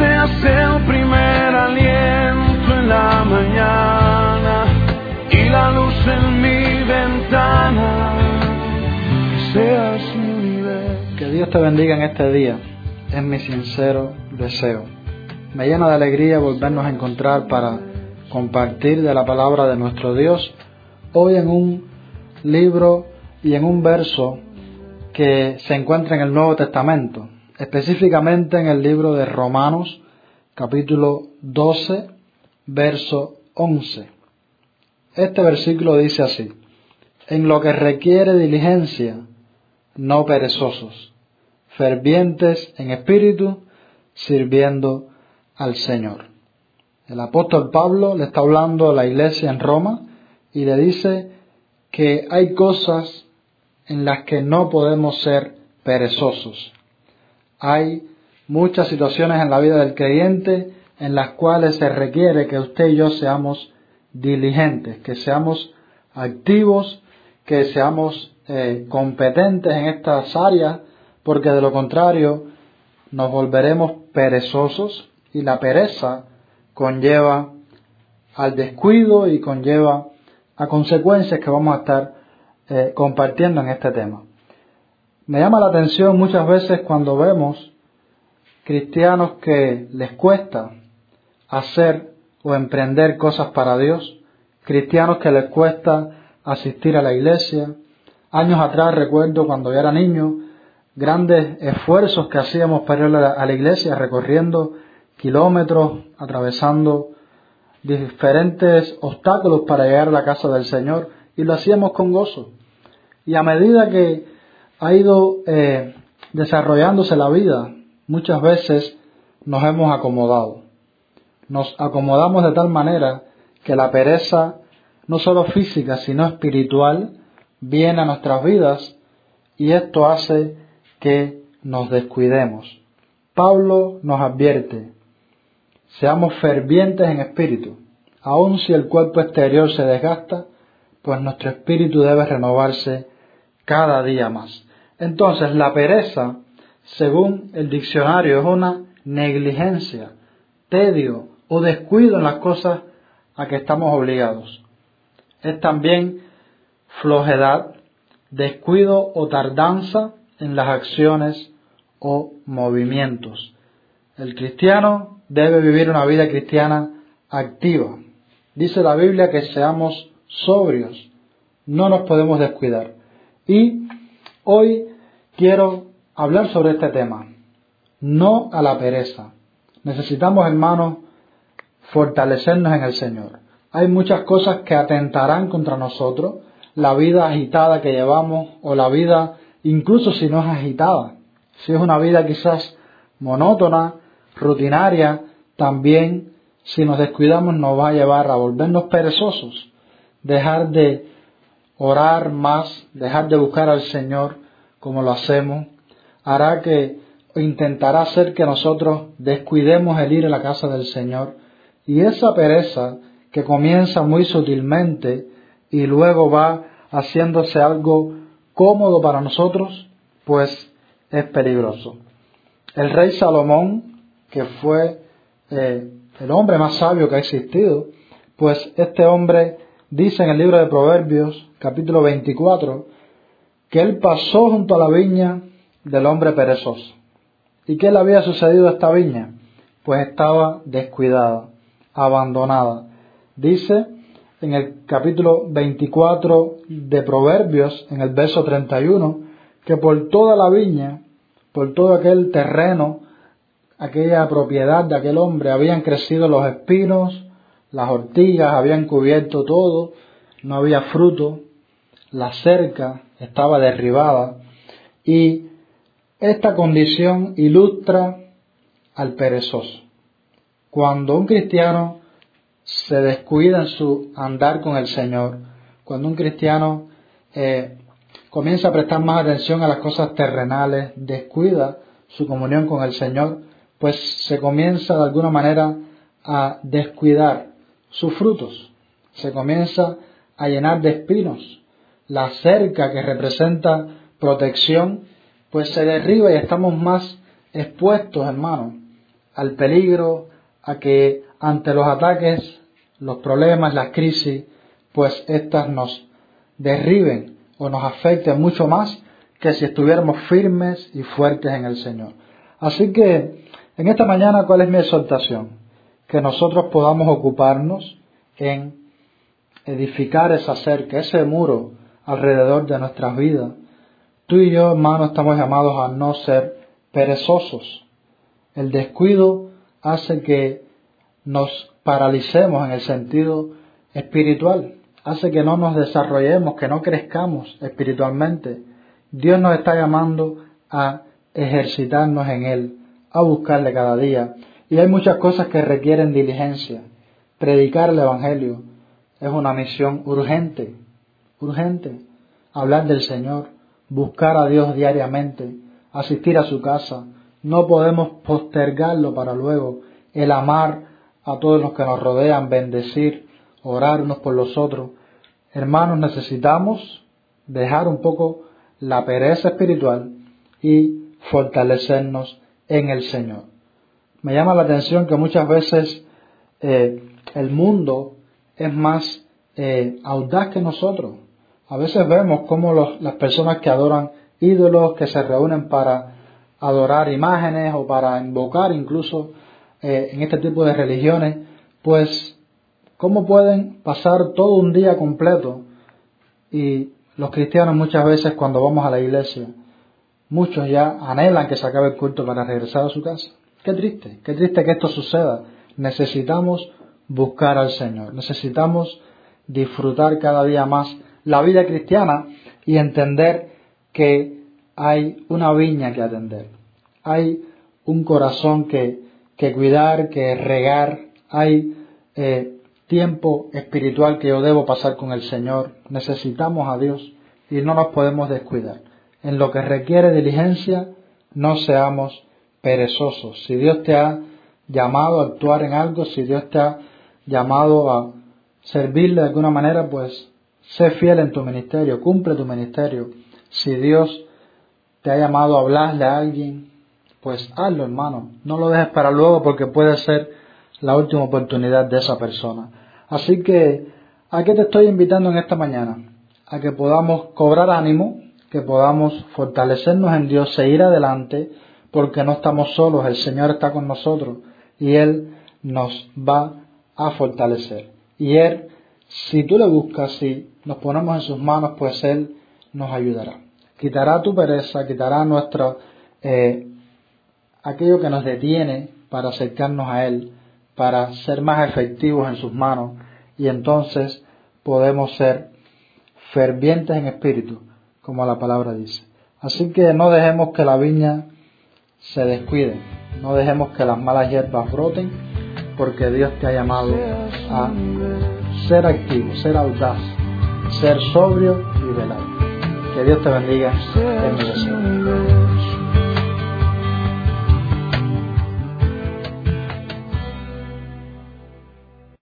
el primer aliento en la mañana y la luz en mi ventana. Mi. Que Dios te bendiga en este día, es mi sincero deseo. Me llena de alegría volvernos a encontrar para compartir de la palabra de nuestro Dios, hoy en un libro y en un verso que se encuentra en el Nuevo Testamento, específicamente en el libro de Romanos, capítulo 12, verso 11. Este versículo dice así, en lo que requiere diligencia, no perezosos, fervientes en espíritu, sirviendo al Señor. El apóstol Pablo le está hablando a la iglesia en Roma y le dice que hay cosas en las que no podemos ser perezosos. Hay muchas situaciones en la vida del creyente en las cuales se requiere que usted y yo seamos diligentes, que seamos activos, que seamos eh, competentes en estas áreas, porque de lo contrario nos volveremos perezosos y la pereza conlleva al descuido y conlleva a consecuencias que vamos a estar eh, compartiendo en este tema. Me llama la atención muchas veces cuando vemos cristianos que les cuesta hacer o emprender cosas para Dios, cristianos que les cuesta asistir a la iglesia. Años atrás recuerdo cuando yo era niño, grandes esfuerzos que hacíamos para ir a la iglesia recorriendo kilómetros, atravesando diferentes obstáculos para llegar a la casa del Señor y lo hacíamos con gozo. Y a medida que ha ido eh, desarrollándose la vida, muchas veces nos hemos acomodado. Nos acomodamos de tal manera que la pereza, no solo física, sino espiritual, viene a nuestras vidas y esto hace que nos descuidemos. Pablo nos advierte, Seamos fervientes en espíritu. Aun si el cuerpo exterior se desgasta, pues nuestro espíritu debe renovarse cada día más. Entonces, la pereza, según el diccionario, es una negligencia, tedio o descuido en las cosas a que estamos obligados. Es también flojedad, descuido o tardanza en las acciones o movimientos. El cristiano debe vivir una vida cristiana activa. Dice la Biblia que seamos sobrios, no nos podemos descuidar. Y hoy quiero hablar sobre este tema, no a la pereza. Necesitamos, hermanos, fortalecernos en el Señor. Hay muchas cosas que atentarán contra nosotros, la vida agitada que llevamos o la vida, incluso si no es agitada, si es una vida quizás monótona, rutinaria, también si nos descuidamos nos va a llevar a volvernos perezosos, dejar de orar más, dejar de buscar al Señor como lo hacemos, hará que intentará hacer que nosotros descuidemos el ir a la casa del Señor y esa pereza que comienza muy sutilmente y luego va haciéndose algo cómodo para nosotros, pues es peligroso. El rey Salomón que fue eh, el hombre más sabio que ha existido, pues este hombre dice en el libro de Proverbios, capítulo 24, que él pasó junto a la viña del hombre perezoso. ¿Y qué le había sucedido a esta viña? Pues estaba descuidada, abandonada. Dice en el capítulo 24 de Proverbios, en el verso 31, que por toda la viña, por todo aquel terreno aquella propiedad de aquel hombre, habían crecido los espinos, las ortigas, habían cubierto todo, no había fruto, la cerca estaba derribada y esta condición ilustra al perezoso. Cuando un cristiano se descuida en su andar con el Señor, cuando un cristiano eh, comienza a prestar más atención a las cosas terrenales, descuida su comunión con el Señor, pues se comienza de alguna manera a descuidar sus frutos, se comienza a llenar de espinos. La cerca que representa protección, pues se derriba y estamos más expuestos, hermanos, al peligro, a que ante los ataques, los problemas, las crisis, pues éstas nos derriben o nos afecten mucho más que si estuviéramos firmes y fuertes en el Señor. Así que en esta mañana, ¿cuál es mi exhortación? Que nosotros podamos ocuparnos en edificar esa cerca, ese muro alrededor de nuestras vidas. Tú y yo, hermano, estamos llamados a no ser perezosos. El descuido hace que nos paralicemos en el sentido espiritual, hace que no nos desarrollemos, que no crezcamos espiritualmente. Dios nos está llamando a ejercitarnos en Él, a buscarle cada día. Y hay muchas cosas que requieren diligencia. Predicar el Evangelio es una misión urgente, urgente. Hablar del Señor, buscar a Dios diariamente, asistir a su casa. No podemos postergarlo para luego. El amar a todos los que nos rodean, bendecir, orar unos por los otros. Hermanos, necesitamos dejar un poco la pereza espiritual y fortalecernos en el Señor. Me llama la atención que muchas veces eh, el mundo es más eh, audaz que nosotros. A veces vemos cómo las personas que adoran ídolos, que se reúnen para adorar imágenes o para invocar incluso eh, en este tipo de religiones, pues cómo pueden pasar todo un día completo y los cristianos muchas veces cuando vamos a la iglesia Muchos ya anhelan que se acabe el culto para regresar a su casa. Qué triste, qué triste que esto suceda. Necesitamos buscar al Señor, necesitamos disfrutar cada día más la vida cristiana y entender que hay una viña que atender, hay un corazón que, que cuidar, que regar, hay eh, tiempo espiritual que yo debo pasar con el Señor, necesitamos a Dios y no nos podemos descuidar. En lo que requiere diligencia, no seamos Si Dios te ha llamado a actuar en algo, si Dios te ha llamado a servirle de alguna manera, pues sé fiel en tu ministerio, cumple tu ministerio. Si Dios te ha llamado a hablarle a alguien, pues hazlo, hermano. No lo dejes para luego porque puede ser la última oportunidad de esa persona. Así que, ¿a qué te estoy invitando en esta mañana? A que podamos cobrar ánimo, que podamos fortalecernos en Dios, seguir adelante, porque no estamos solos, el Señor está con nosotros y Él nos va a fortalecer. Y Él, si tú le buscas, si nos ponemos en sus manos, pues Él nos ayudará. Quitará tu pereza, quitará nuestra, eh, aquello que nos detiene para acercarnos a Él, para ser más efectivos en sus manos y entonces podemos ser fervientes en espíritu como la palabra dice. Así que no dejemos que la viña se descuide, no dejemos que las malas hierbas broten, porque Dios te ha llamado a ser activo, ser audaz, ser sobrio y velar. Que Dios te bendiga en mi deseo.